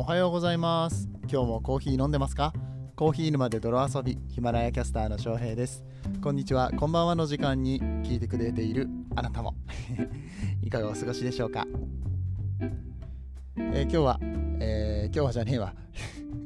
おはようございます。今日もコーヒー飲んでますか？コーヒー沼で泥遊びヒマラヤキャスターの翔平です。こんにちは。こんばんはの時間に聞いてくれているあなたも。いかがお過ごしでしょうか、えー、今日は、えー、今日はじゃねえわ。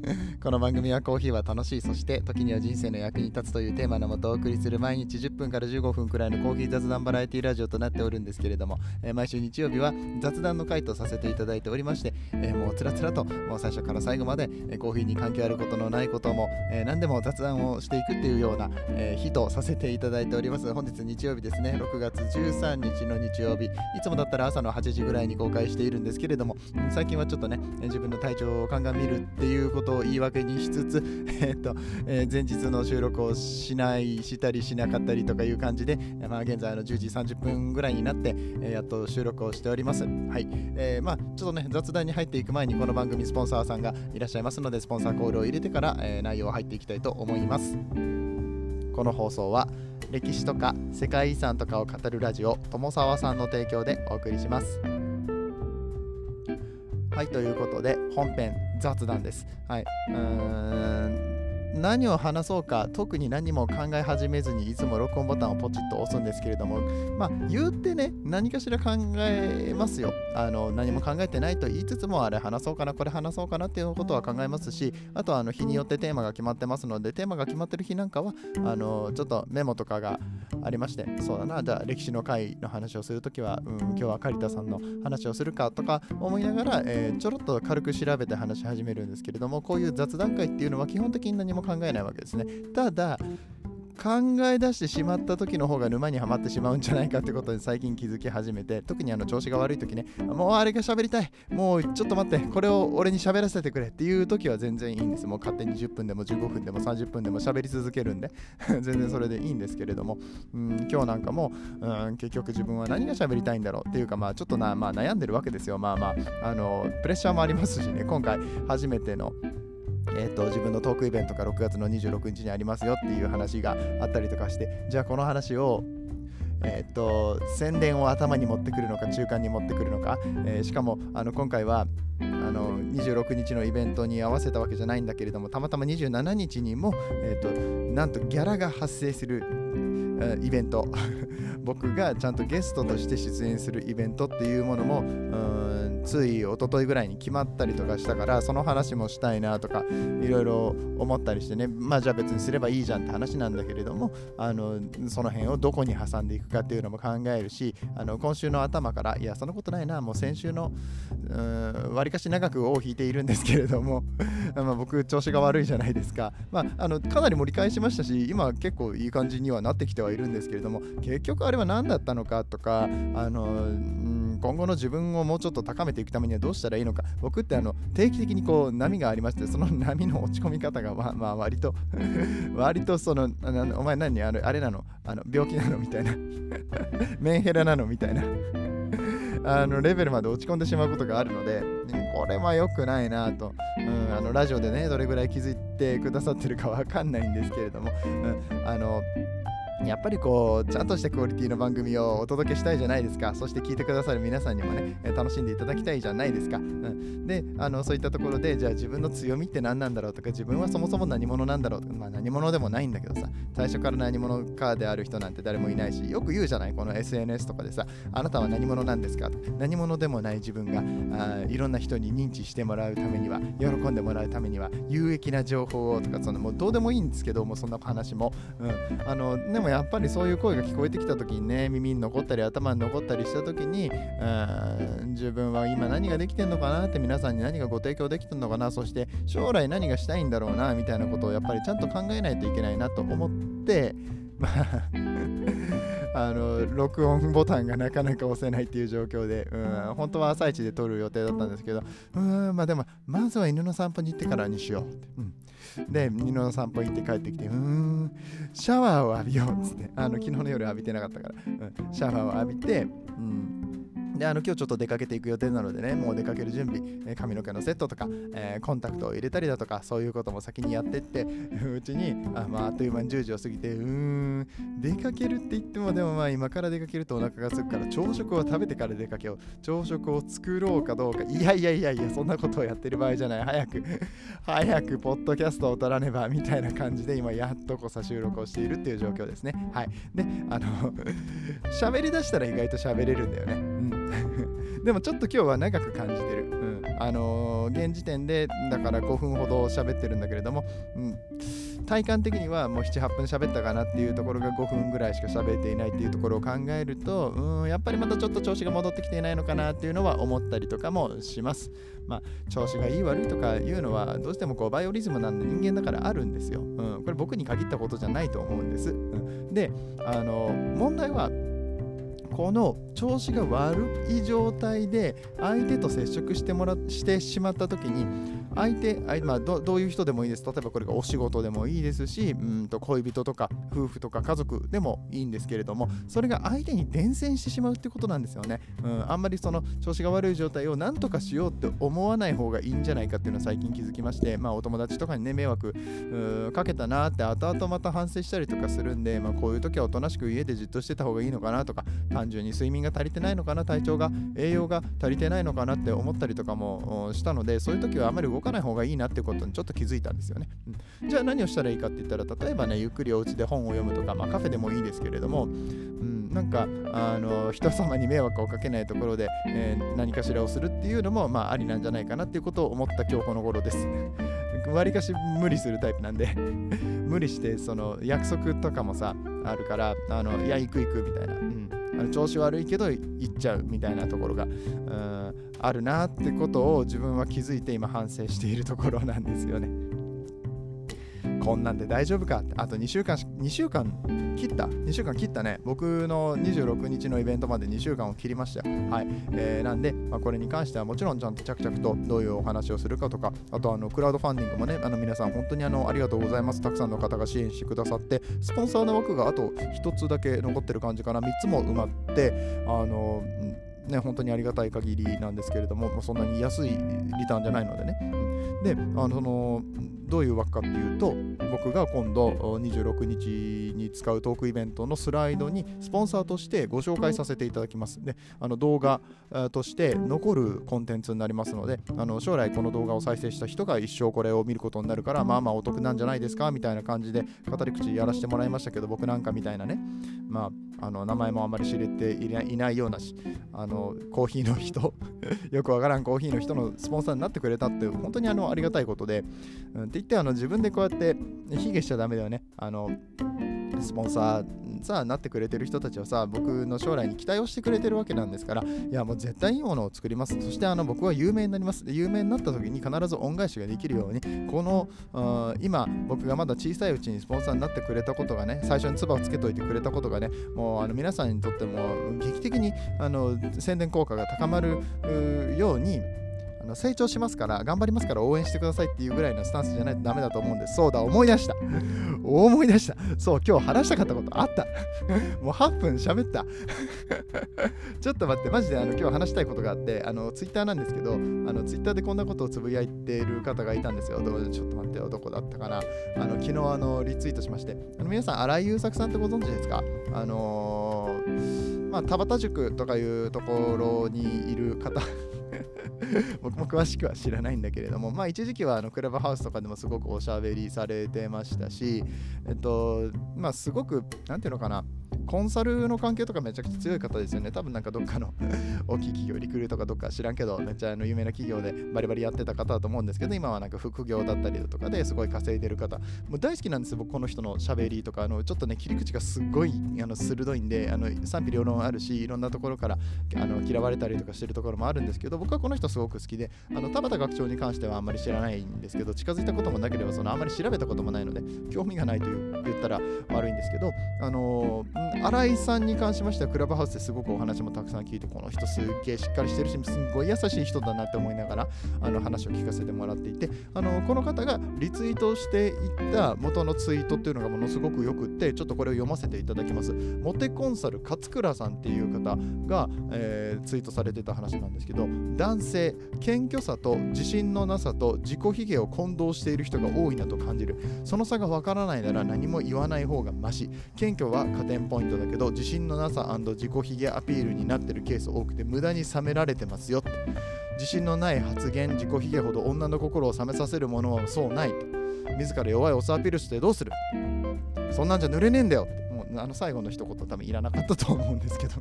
この番組はコーヒーは楽しい、そして時には人生の役に立つというテーマのもとお送りする毎日10分から15分くらいのコーヒー雑談バラエティラジオとなっておるんですけれども、えー、毎週日曜日は雑談の回とさせていただいておりまして、えー、もうつらつらともう最初から最後まで、えー、コーヒーに関係あることのないことも、えー、何でも雑談をしていくっていうような、えー、日とさせていただいております。本日日曜日ですね、6月13日の日曜日、いつもだったら朝の8時ぐらいに公開しているんですけれども、最近はちょっとね、自分の体調を鑑みるっていうことを言い訳にしつつ、えっとえー、前日の収録をしないしたりしなかったりとかいう感じで、まあ、現在の10時30分ぐらいになって、えー、やっと収録をしております。はい。えー、まあ、ちょっとね、雑談に入っていく前にこの番組スポンサーさんがいらっしゃいますので、スポンサーコールを入れてから、えー、内容入っていきたいと思います。この放送は歴史とか世界遺産とかを語るラジオ友沢さんの提供でお送りします。はい、ということで本編雑談です。はい。うーん何を話そうか特に何も考え始めずにいつも録音ボタンをポチッと押すんですけれどもまあ言うてね何かしら考えますよあの何も考えてないと言いつつもあれ話そうかなこれ話そうかなっていうことは考えますしあとあの日によってテーマが決まってますのでテーマが決まってる日なんかはあのちょっとメモとかがありましてそうだなじゃあ歴史の回の話をするときは、うん、今日はカリタさんの話をするかとか思いながら、えー、ちょろっと軽く調べて話し始めるんですけれどもこういう雑談会っていうのは基本的に何も考えないわけですね。ただ考え出してしまった時の方が沼にはまってしまうんじゃないかってことに最近気づき始めて特にあの調子が悪い時ねもうあれが喋りたいもうちょっと待ってこれを俺に喋らせてくれっていう時は全然いいんです。もう勝手に10分でも15分でも30分でも喋り続けるんで 全然それでいいんですけれども。うん今日なんかもうん結局自分は何が喋りたいんだろうっていうかまあちょっとな、まあ、悩んでるわけですよ。まあまああのプレッシャーもありますしね今回初めてのえーと、自分のトークイベントが6月の26日にありますよっていう話があったりとかしてじゃあこの話をえーと、宣伝を頭に持ってくるのか中間に持ってくるのか、えー、しかもあの今回はあの26日のイベントに合わせたわけじゃないんだけれどもたまたま27日にも、えーとなんとギャラが発生するイベント。僕がちゃんとゲストとして出演するイベントっていうものもつい一昨日ぐらいに決まったりとかしたからその話もしたいなとかいろいろ思ったりしてね。まあじゃあ別にすればいいじゃんって話なんだけれどもあのその辺をどこに挟んでいくかっていうのも考えるしあの今週の頭からいやそんなことないなもう先週のわりかし長く尾を引いているんですけれども まあ僕調子が悪いじゃないですか。まああのかなり盛り返しましたし今結構いい感じにはなってきてはいるんですけれども結局あれは何だったのかとかあの、今後の自分をもうちょっと高めていくためにはどうしたらいいのか僕ってあの定期的にこう波がありましてその波の落ち込み方がまあまあ割と 割とそのお前何あれあれなの？あの病気なの？みたいな。メンヘラなのみたいな。あのレベルまで落ち込んでしまうことがあるので、これは良くないなと、うん、あのラジオでね、どれぐらい気づいてくださってるかわかんないんですけれども、うん、あのやっぱりこうちゃんとしたクオリティの番組をお届けしたいじゃないですか。そして聞いてくださる皆さんにもね楽しんでいただきたいじゃないですか、うん、であのそういったところでじゃあ自分の強みって何なんだろうとか自分はそもそも何者なんだろうとか、まあ、何者でもないんだけどさ最初から何者かである人なんて誰もいないしよく言うじゃないこの SNS とかでさあなたは何者なんですかと。何者でもない自分があいろんな人に認知してもらうためには喜んでもらうためには有益な情報をとかそのもうどうでもいいんですけどもそんな話も、うん、あのでもやっぱりそういう声が聞こえてきた時にね耳に残ったり頭に残ったりした時に自分は今何ができてんのかなって皆さんに何がご提供できてんのかなそして将来何がしたいんだろうなみたいなことをやっぱりちゃんと考えないといけないなと思ってま ああの録音ボタンがなかなか押せないっていう状況で、うん、本当は朝一で撮る予定だったんですけど、うん、まあでも、まずは犬の散歩に行ってからにしよう。うんで、犬の散歩行って帰ってきて、うーん、シャワーを浴びようっつって、あの昨日の夜浴びてなかったから、うん、シャワーを浴びて、うん、であの今日ちょっと出かけていく予定なのでね、もう出かける準備、え髪の毛のセットとか、えー、コンタクトを入れたりだとか、そういうことも先にやってって、うちにあ,、まあ、あっという間に10時を過ぎて、うーん、出かけるって言っても、でもまあ今から出かけるとお腹がすくから、朝食を食べてから出かけよう。朝食を作ろうかどうか、いやいやいやいや、そんなことをやってる場合じゃない。早く、早く、ポッドキャストを撮らねば、みたいな感じで、今やっとこさ収録をしているっていう状況ですね。はい。で、あの、喋り出したら意外と喋れるんだよね。でもちょっと今日は長く感じてる。うん。あのー、現時点で、だから5分ほど喋ってるんだけれども、うん。体感的にはもう7、8分喋ったかなっていうところが5分ぐらいしか喋っていないっていうところを考えると、うん、やっぱりまたちょっと調子が戻ってきていないのかなっていうのは思ったりとかもします。まあ、調子がいい悪いとかいうのはどうしてもこうバイオリズムなんで人間だからあるんですよ。うん、これ僕に限ったことじゃないと思うんです。うん、で、あの、問題はこの調子が悪い状態で相手と接触してもらしてしまった時に相手、まあ、どどういう人でもいいです。例えばこれがお仕事でもいいですし、うんと恋人とか夫婦とか家族でもいいんですけれども、それが相手に伝染してしまうってことなんですよね。うん、あんまりその調子が悪い状態を何とかしようって思わない方がいいんじゃないかっていうのは最近気づきまして、まあ、お友達とかにね、迷惑かけたなって後々また反省したりとかするんで、まあ、こういう時はおとなしく家でじっとしてた方がいいのかなとか、単純に睡眠が足りてないのかな、体調が、栄養が足りてないのかなって思ったりとかもしたので、そういう時はあまり動かない方がいいなってことにちょっと気づいたんですよね。うん、じゃあ何をしたらいいかって言ったら、例えばね、ゆっくりお家で本を読むとか、まあ、カフェでもいいですけれども、うん、なんか、あの人様に迷惑をかけないところで、えー、何かしらをするっていうのも、まあ、ありなんじゃないかなっていうことを思った今日この頃です。わりかし無理するタイプなんで。無理してその約束とかもさあるからあのいや行く行くみたいな、うん、あの調子悪いけど行っちゃうみたいなところがうん。あるなってことを自分は気づいて今反省しているところなんですよね。こんなんで大丈夫か？ってあと2週間2週間切った ?2 週間切ったね。僕の26日のイベントまで2週間を切りましたよ。はい。えー、なんで、まあ、これに関してはもちろんちゃんと着々とどういうお話をするかとか、あとあのクラウドファンディングもね、あの皆さん本当にあのありがとうございます。たくさんの方が支援してくださって、スポンサーの枠があと1つだけ残ってる感じかな。3つも埋まって、あの、ね、本当にありがたい限りなんですけれども、そんなに安いリターンじゃないのでね。で、あのそのどういうわけかっていうと僕が今度26日に使うトークイベントのスライドにスポンサーとしてご紹介させていただきます。であの動画として残るコンテンツになりますのであの将来この動画を再生した人が一生これを見ることになるからまあまあお得なんじゃないですかみたいな感じで語り口やらせてもらいましたけど僕なんかみたいなね。まああの名前もあまり知れていないようなしあのコーヒーの人 よくわからんコーヒーの人のスポンサーになってくれたって本当にあのありがたいことで、うん、って言ってあの自分でこうやって卑下しちゃダメだよね。あのスポンサーさなってくれてる人たちはさ僕の将来に期待をしてくれてるわけなんですからいやもう絶対いいものを作ります。そしてあの僕は有名になります。有名になった時に必ず恩返しができるようにこの今僕がまだ小さいうちにスポンサーになってくれたことがね最初に唾をつけといてくれたことがねもうあの皆さんにとっても劇的にあの宣伝効果が高まるようにあの成長しますから、頑張りますから応援してくださいっていうぐらいのスタンスじゃないとダメだと思うんです。そうだ、思い出した。思い出した。そう、今日話したかったことあった。もう8分喋った。ちょっと待って、マジであの今日話したいことがあって、あのツイッターなんですけど、あのツイッターでこんなことをつぶやいてる方がいたんですよ。どうちょっと待ってよ、どこだったかな。あの昨日あのリツイートしまして、あの皆さん、荒井優作さんってご存知ですか？あのー、まあ、田畑塾とかいうところにいる方 僕も詳しくは知らないんだけれども、まあ一時期はあのクラブハウスとかでもすごくおしゃべりされてましたし、えっと、まあすごく、何ていうのかな、コンサルの関係とかめちゃくちゃ強い方ですよね。多分なんかどっかの 大きい企業、リクルートかどっか知らんけど、めっちゃあの有名な企業でバリバリやってた方だと思うんですけど、今はなんか副業だったりだとかですごい稼いでる方、もう大好きなんですよ、僕この人のしゃべりとか、あのちょっとね、切り口がすごいあの鋭いんで、あの賛否両論あるし、いろんなところからあの嫌われたりとかしてるところもあるんですけど、僕はこの人すごく好きで、あの田畑学長に関してはあんまり知らないんですけど、近づいたこともなければ、そのあんまり調べたこともないので、興味がないと言ったら悪いんですけど、あの新井さんに関しましてはクラブハウスですごくお話もたくさん聞いてこの人すっげえしっかりしてるしすんごい優しい人だなって思いながらあの話を聞かせてもらっていてあのこの方がリツイートしていった元のツイートっていうのがものすごくよくってちょっとこれを読ませていただきます。モテコンサル勝倉さんっていう方が、えー、ツイートされてた話なんですけど男性謙虚さと自信のなさと自己卑下を混同している人が多いなと感じる。その差がわからないなら何も言わない方がマシ。謙虚は加点ポイント。だけど自信のなさ自己卑下アピールになってるケース多くて無駄に冷められてますよって。自信のない発言自己卑下ほど女の心を冷めさせるものはそうないと自ら弱いオスアピールしてどうする？そんなんじゃ濡れねえんだよって。もうあの最後の一言多分いらなかったと思うんですけど。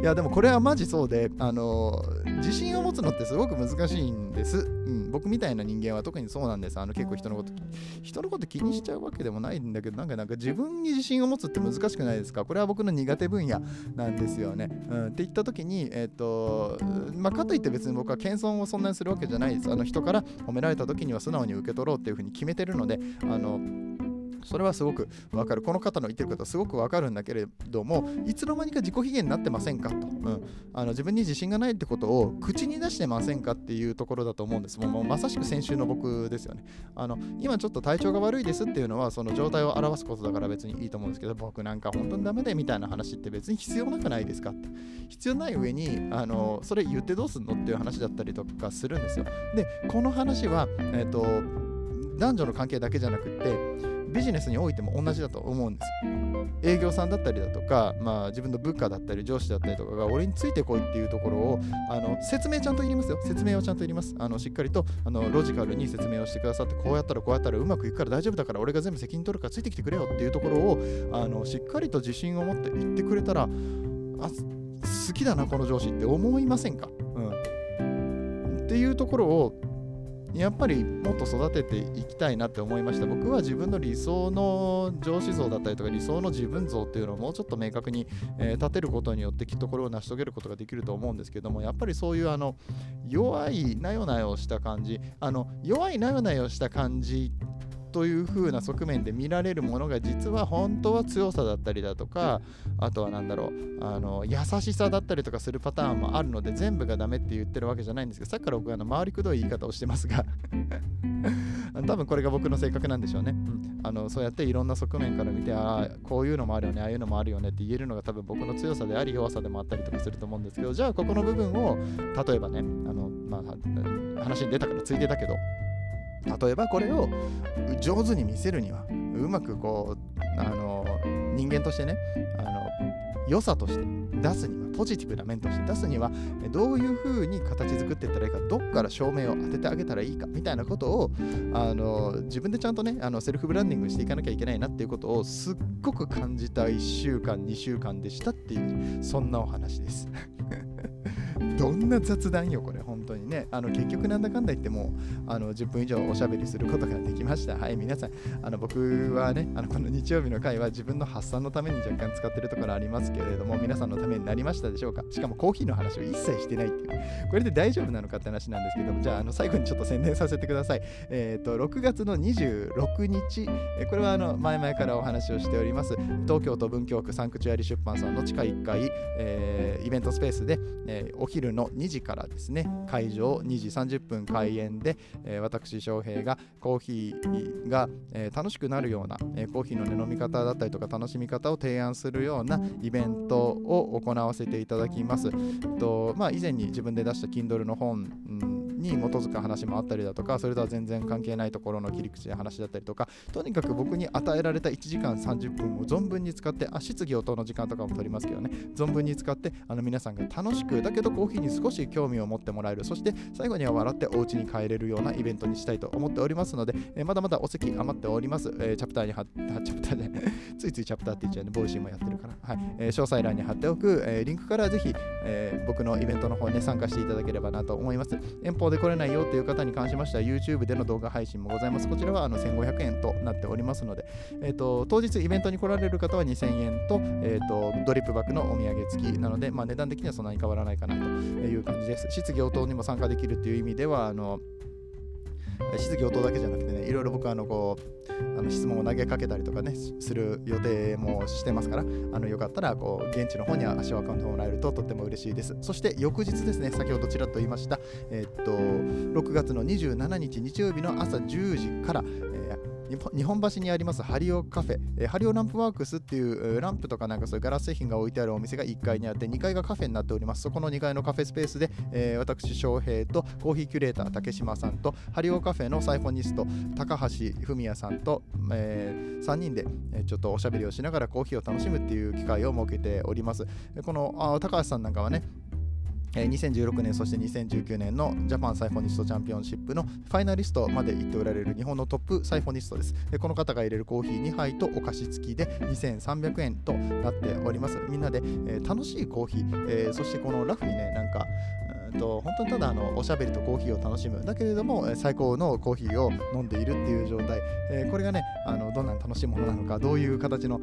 いやでもこれはマジそうで、あの自信を持つのってすごく難しいんです、うん。僕みたいな人間は特にそうなんです。あの結構人のこと、人のこと気にしちゃうわけでもないんだけど、なんかなんか自分に自信を持つって難しくないですか？これは僕の苦手分野なんですよね。うん、って言った時に、えっ、ー、と、まあ、かといって別に僕は謙遜をそんなにするわけじゃないです。あの人から褒められた時には素直に受け取ろうっていうふうに決めてるので、あの、それはすごくわかる。この方の言ってることはすごくわかるんだけれども、いつの間にか自己卑下になってませんかと、うん、あの自分に自信がないってことを口に出してませんかっていうところだと思うんです。もうまさしく先週の僕ですよね。あの今ちょっと体調が悪いですっていうのは、その状態を表すことだから別にいいと思うんですけど、僕なんか本当にダメでみたいな話って別に必要なくないですかって。必要ない上に、あのそれ言ってどうすんのっていう話だったりとかするんですよ。で、この話は、えっ、ー、と、男女の関係だけじゃなくってビジネスにおいても同じだと思うんです。営業さんだったりだとか、まあ、自分の部下だったり上司だったりとかが俺についてこいっていうところをあの説明ちゃんと言いますよ。説明をちゃんと言います。あのしっかりとあのロジカルに説明をしてくださってこうやったらこうやったらうまくいくから大丈夫だから俺が全部責任取るからついてきてくれよっていうところをあのしっかりと自信を持って言ってくれたらあ好きだなこの上司って思いませんか、うん、っていうところをやっぱりもっと育てていきたいなって思いました。僕は自分の理想の上司像だったりとか理想の自分像っていうのをもうちょっと明確に、えー、立てることによってきっとこれを成し遂げることができると思うんですけどもやっぱりそういうあの弱いなよなよした感じあの弱いなよなよした感じという風な側面で見られるものが実は本当は強さだったりだとかあとは何だろうあの優しさだったりとかするパターンもあるので全部がダメって言ってるわけじゃないんですけどさっきから僕はあの回りくどい言い方をしてますが 多分これが僕の性格なんでしょうね、うん、あのそうやっていろんな側面から見てああこういうのもあるよねああいうのもあるよねって言えるのが多分僕の強さであり弱さでもあったりとかすると思うんですけどじゃあここの部分を例えばねあの、まあ、話に出たからついてたけど例えばこれを上手に見せるにはうまくこうあの人間としてねあの良さとして出すにはポジティブな面として出すにはどういうふうに形作っていったらいいかどっから照明を当ててあげたらいいかみたいなことをあの自分でちゃんとねあのセルフブランディングしていかなきゃいけないなっていうことをすっごく感じた1週間2週間でしたっていうそんなお話です。どんな雑談よこれ本当にね。あの結局なんだかんだ言ってもあの10分以上おしゃべりすることができました。はい皆さん。あの僕はねあのこの日曜日の回は自分の発散のために若干使ってるところありますけれども皆さんのためになりましたでしょうか？しかもコーヒーの話を一切してないっていう。これで大丈夫なのかって話なんですけどもじゃああの最後にちょっと宣伝させてください。えっ、ー、と6月の26日。これはあの前々からお話をしております東京都文京区サンクチュアリ出版さんの地下1階、えー、イベントスペースで、えー、お昼の2時からですね会場2時30分開演で、えー、私翔平がコーヒーが、えー、楽しくなるような、えー、コーヒーの、ね、飲み方だったりとか楽しみ方を提案するようなイベントを行わせていただきます。とまあ、以前に自分で出した Kindle の本、うんに基づく話もあったりだとかそれとは全然関係ないところの切り口で話だったりとかとにかく僕に与えられた1時間30分を存分に使ってあ質疑応答の時間とかも取りますけどね。存分に使ってあの皆さんが楽しくだけどコーヒーに少し興味を持ってもらえる。そして最後には笑ってお家に帰れるようなイベントにしたいと思っておりますので、えー、まだまだお席余っております、えー、チャプターに貼ってチャプターでついついチャプターって言っちゃうね。 Voicy もやってるから、はい。えー、詳細欄に貼っておく、えリンクからぜひ、え僕のイベントの方に、ね、参加していただければなと思います。遠方で来れないよっていう方に関しましては YouTube での動画配信もございます。こちらはあの1500円となっておりますので、えーと、当日イベントに来られる方は2000円と,、えーと、ドリップバッグのお土産付きなので、まあ、値段的にはそんなに変わらないかなという感じです。質疑応答にも参加できるという意味では、あの質疑応答だけじゃなくてねいろいろ僕あのこうあの質問を投げかけたりとかねする予定もしてますからあのよかったらこう現地の方に足を運んでもらえるととっても嬉しいです。そして翌日ですね先ほどちらっと言いましたえー、っと6月の27日日曜日の朝10時から、え日本橋にありますハリオカフェ、ハリオランプワークスっていうランプとかなんかそういうガラス製品が置いてあるお店が1階にあって2階がカフェになっております。そこの2階のカフェスペースで、えー、私翔平とコーヒーキュレーター竹島さんとハリオカフェのサイフォニスト高橋文也さんと、えー、3人で、ちょっとおしゃべりをしながらコーヒーを楽しむっていう機会を設けております。このあ高橋さんなんかはねえ2016年そして2019年のジャパンサイフォニストチャンピオンシップのファイナリストまで行っておられる日本のトップサイフォニストです。でこの方が淹れるコーヒー2杯とお菓子付きで2300円となっております。みんなで、えー、楽しいコーヒー、えー、そしてこのラフにね、なんか、と本当にただあのおしゃべりとコーヒーを楽しむだけれども最高のコーヒーを飲んでいるっていう状態、えー、これがねあのどんなに楽しいものなのかどういう形の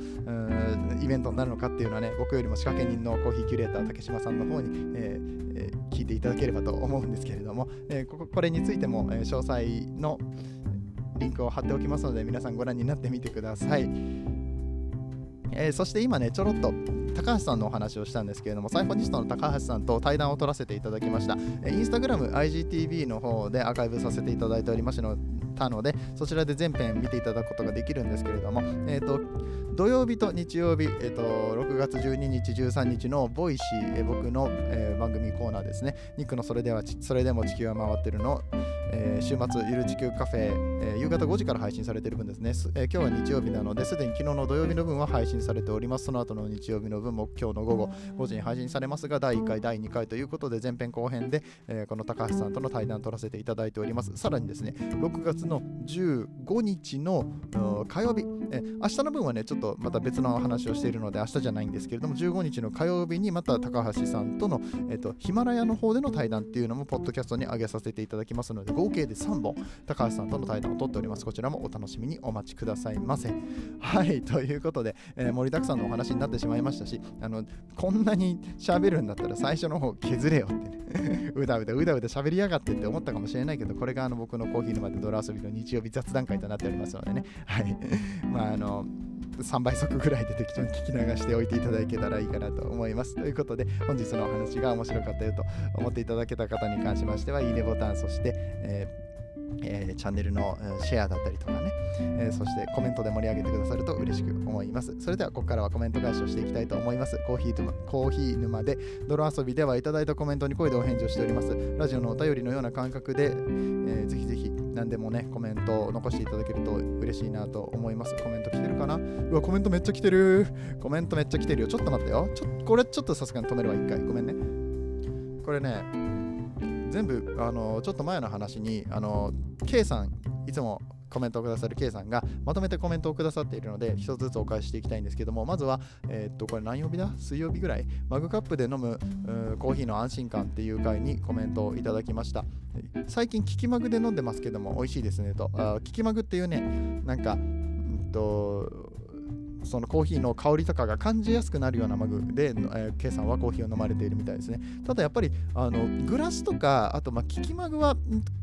イベントになるのかっていうのはね僕よりも仕掛け人のコーヒーキュレーター竹島さんの方に、えーえー、聞いていただければと思うんですけれども、えー、こここれについても、え、詳細のリンクを貼っておきますので皆さんご覧になってみてください。えー、そして今ねちょろっと高橋さんのお話をしたんですけれども、サイフォニストの高橋さんと対談を撮らせていただきました。インスタグラム IGTV の方でアーカイブさせていただいておりますのたので、そちらで全編見ていただくことができるんですけれども、えーと、土曜日と日曜日、えーと、6月12日、13日の Voicy、えー、僕の、えー、番組コーナーですね、ニックのそれではそれでも地球は回ってるのえー、週末ゆる地球カフェ、えー、夕方5時から配信されている分ですね、えー、今日は日曜日なのですでに昨日の土曜日の分は配信されております。その後の日曜日の分も今日の午後5時に配信されますが第1回第2回ということで前編後編で、えこの高橋さんとの対談を取らせていただいております。さらにですね6月の15日の火曜日、え明日の分はねちょっとまた別の話をしているので明日じゃないんですけれども15日の火曜日にまた高橋さんとの、えーと、ヒマラヤの方での対談っていうのもポッドキャストに上げさせていただきますので合計で3本。高橋さんとの対談を取っておりますこちらもお楽しみにお待ちくださいませ。はいということで、えー、盛りだくさんのお話になってしまいましたしあのこんなに喋るんだったら最初の方削れよってねうだうだうだうだ喋りやがってって思ったかもしれないけどこれがあの僕のコーヒー沼で泥遊びの日曜日雑談会となっておりますのでね。はい。まああの3倍速ぐらいで適当に聞き流しておいていただけたらいいかなと思います。ということで、本日のお話が面白かったよと思っていただけた方に関しましては、いいねボタン、そして、えーえー、チャンネルのシェアだったりとかね、えー、そしてコメントで盛り上げてくださると嬉しく思います。それではここからはコメント返しをしていきたいと思います。コーヒー沼コーヒー沼で泥遊びではいただいたコメントに声でお返事をしております。ラジオのお便りのような感覚で、えー、ぜひぜひ何でもね、コメントを残していただけると嬉しいなと思います。コメント来てるかな？うわ、コメントめっちゃ来てる。コメントめっちゃ来てるよ。ちょっと待ってよ。ちょこれちょっとさすがに止めるわ、一回。ごめんね。これね、全部あのちょっと前の話にあの K さんいつもコメントをくださる K さんがまとめてコメントをくださっているので一つずつお返ししていきたいんですけどもまずは、えー、っとこれ何曜日だ？水曜日ぐらい。マグカップで飲むコーヒーの安心感っていう回にコメントをいただきました。最近聞きまぐで飲んでますけども美味しいですねと。あキキマグっていうねなんかうんとそのコーヒーの香りとかが感じやすくなるようなマグで、えー、K さんはコーヒーを飲まれているみたいですね。ただやっぱりあのグラスとか、あとまあ利きマグは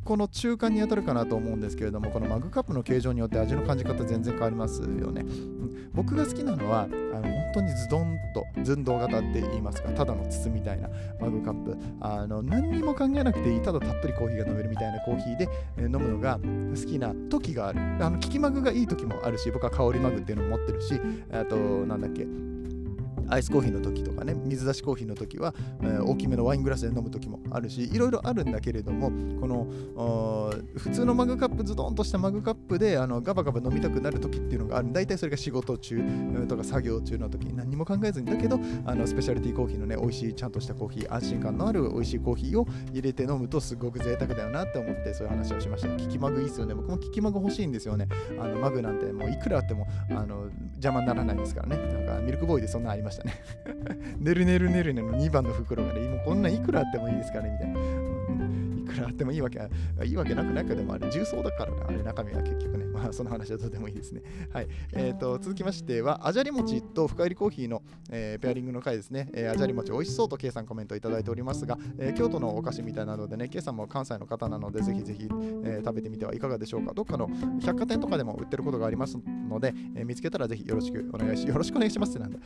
この中間に当たるかなと思うんですけれども、このマグカップの形状によって味の感じ方全然変わりますよね。僕が好きなのは、あの当にズドンと寸胴型って言いますか、ただの筒みたいなマグカップ。あの何にも考えなくていい、ただたっぷりコーヒーが飲めるみたいなコーヒーで、え、飲むのが好きな時がある。あの利きマグがいい時もあるし、僕は香りマグっていうのも持ってるし、あと、なんだっけ、アイスコーヒーの時とかね、水出しコーヒーの時は、えー、大きめのワイングラスで飲む時もあるし、いろいろあるんだけれども、この普通のマグカップ、ズドンとしたマグカップであのガバガバ飲みたくなる時っていうのがある。大体それが仕事中とか作業中の時に何も考えずに、だけど、あのスペシャリティーコーヒーのね、美味しいちゃんとしたコーヒー、安心感のある美味しいコーヒーを入れて飲むとすごく贅沢だよなって思って、そういう話をしました。キキマグいいっすよね。僕もキキマグ欲しいんですよね。あのマグなんてもういくらあってもあの邪魔にならないですからね。なんかミルクボーイでそんなありましたね。ねるねるねるねの2番の袋がね、もうこんないくらあってもいいですからね、みたいな。いくらあってもいいわけ いいわけなくないかでもあれ重曹だからなあれ中身は結局ね。まあその話はとてもいいですね。はい。えーと続きましてはあじゃり餅と深入りコーヒーの、えー、ペアリングの回ですね、えー、あじゃり餅美味しそうと K さんコメントいただいておりますが、えー、京都のお菓子みたいなのでね K さんも関西の方なのでぜひぜひ、えー、食べてみてはいかがでしょうか。どっかの百貨店とかでも売ってることがありますので、えー、見つけたらぜひよろしくお願いしよろしくお願いしますってなんだ、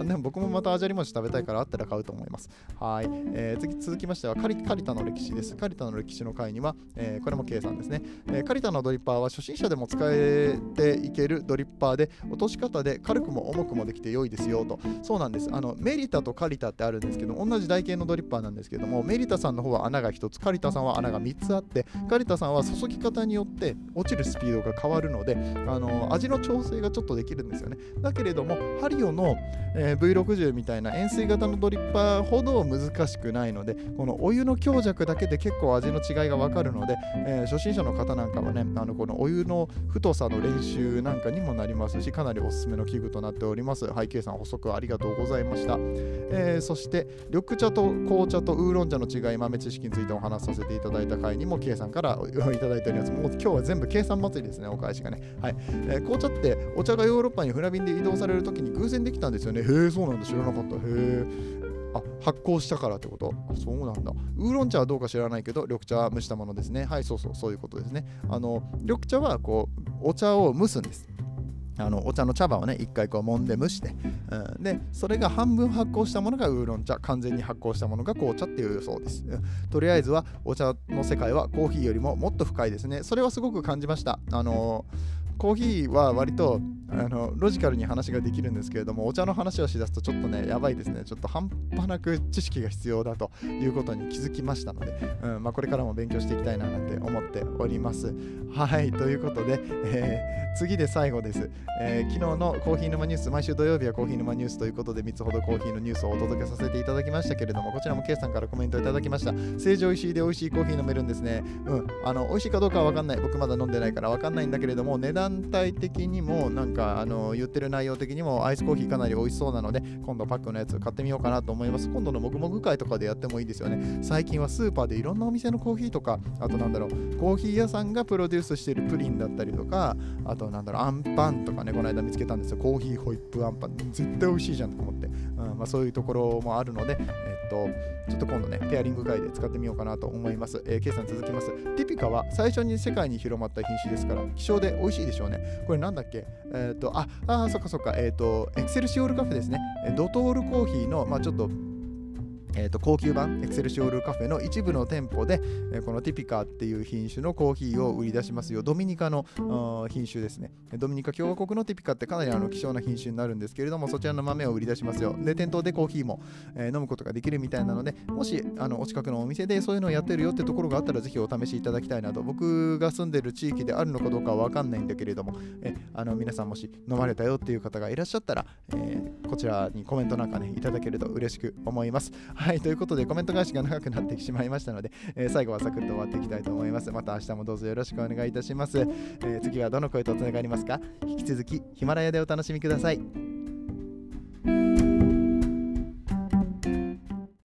うん、でも僕もまたあじゃり餅食べたいからあったら買うと思います。はい、えー、続きましてはカリカリタの歴史です。カリタの歴史の回には、えー、これも K さんですね、えー、カリタのドリッパーは初心者でも使えていけるドリッパーで落とし方で軽くも重くもできて良いですよと。そうなんです。あのメリタとカリタってあるんですけど同じ台形のドリッパーなんですけどもメリタさんの方は穴が1つカリタさんは穴が3つあってカリタさんは注ぎ方によって落ちるスピードが変わるのであの味の調整がちょっとできるんですよね。だけれどもハリオの、えー、V60 みたいな円錐型のドリッパーほど難しくないのでこのお湯の強弱だけで結構味の違いが分かるので、えー、初心者の方なんかはねあのこのお湯の太さの練習なんかにもなりますしかなりおすすめの器具となっております。背景さん補足ありがとうございました、えー、そして緑茶と紅茶とウーロン茶の違い豆知識についてお話しさせていただいた回にも K さんからいただいております。もう今日は全部計算祭りですねお返しがね。はい、えー、紅茶ってお茶がヨーロッパに船便で移動される時に偶然できたんですよね。へえそうなんだ。知らなかった。へえあ発酵したからってこと？そうなんだ。ウーロン茶はどうか知らないけど緑茶は蒸したものですね。はいそうそうそういうことですね。あの緑茶はこうお茶を蒸すんです。あのお茶の茶葉をね一回こう揉んで蒸して、うん、でそれが半分発酵したものがウーロン茶。完全に発酵したものが紅茶っていうそうです、うん、とりあえずはお茶の世界はコーヒーよりももっと深いですね。それはすごく感じました。あのーコーヒーは割とあのロジカルに話ができるんですけれどもお茶の話をしだすとちょっとねやばいですね。ちょっと半端なく知識が必要だということに気づきましたので、うんまあ、これからも勉強していきたいななんて思っております。はいということで、えー、次で最後です、えー、昨日のコーヒー沼ニュース毎週土曜日はコーヒー沼ニュースということで3つほどコーヒーのニュースをお届けさせていただきましたけれどもこちらも K さんからコメントいただきました。成城石井で美味しいコーヒー飲めるんですね。うんあの美味しいかどうかは分かんない。僕まだ飲んでないから分かんないんだけれども値段帯的にもなんかあの言ってる内容的にもアイスコーヒーかなり美味しそうなので今度パックのやつ買ってみようかなと思います。今度のもぐもぐ会とかでやってもいいですよね。最近はスーパーでいろんなお店のコーヒーとかあとなんだろうコーヒー屋さんがプロデュースしてるプリンだったりとかあとなんだろうあんパンとかねこの間見つけたんですよ。コーヒーホイップあんパン。絶対美味しいじゃんと思って、うんまあ、そういうところもあるので、えっとちょっと今度ねペアリング会で使ってみようかなと思います、えー、計算続きます。ティピカは最初に世界に広まった品種ですから希少で美味しいでしょうね。これなんだっけ？えっ、と、あ、あ、そっかそっか、えっ、と、エクセルシオールカフェですね。ドトールコーヒーの、まあちょっと、えー、と高級版エクセルシオールカフェの一部の店舗で、え、このティピカっていう品種のコーヒーを売り出しますよ。ドミニカの品種ですね。ドミニカ共和国のティピカってかなりあの希少な品種になるんですけれどもそちらの豆を売り出しますよ。で店頭でコーヒーも、え、飲むことができるみたいなのでもしあのお近くのお店でそういうのをやってるよってところがあったらぜひお試しいただきたいなと。僕が住んでる地域であるのかどうかは分かんないんだけれども、えあの皆さんもし飲まれたよっていう方がいらっしゃったら、えこちらにコメントなんかねいただけると嬉しく思います。はいということでコメントメント返しが長くなってしまいましたので、えー、最後はサクッと終わっていきたいと思います。また明日もどうぞよろしくお願いいたします。えー、次はどの声とつながりますか？引き続きヒマラヤでお楽しみください。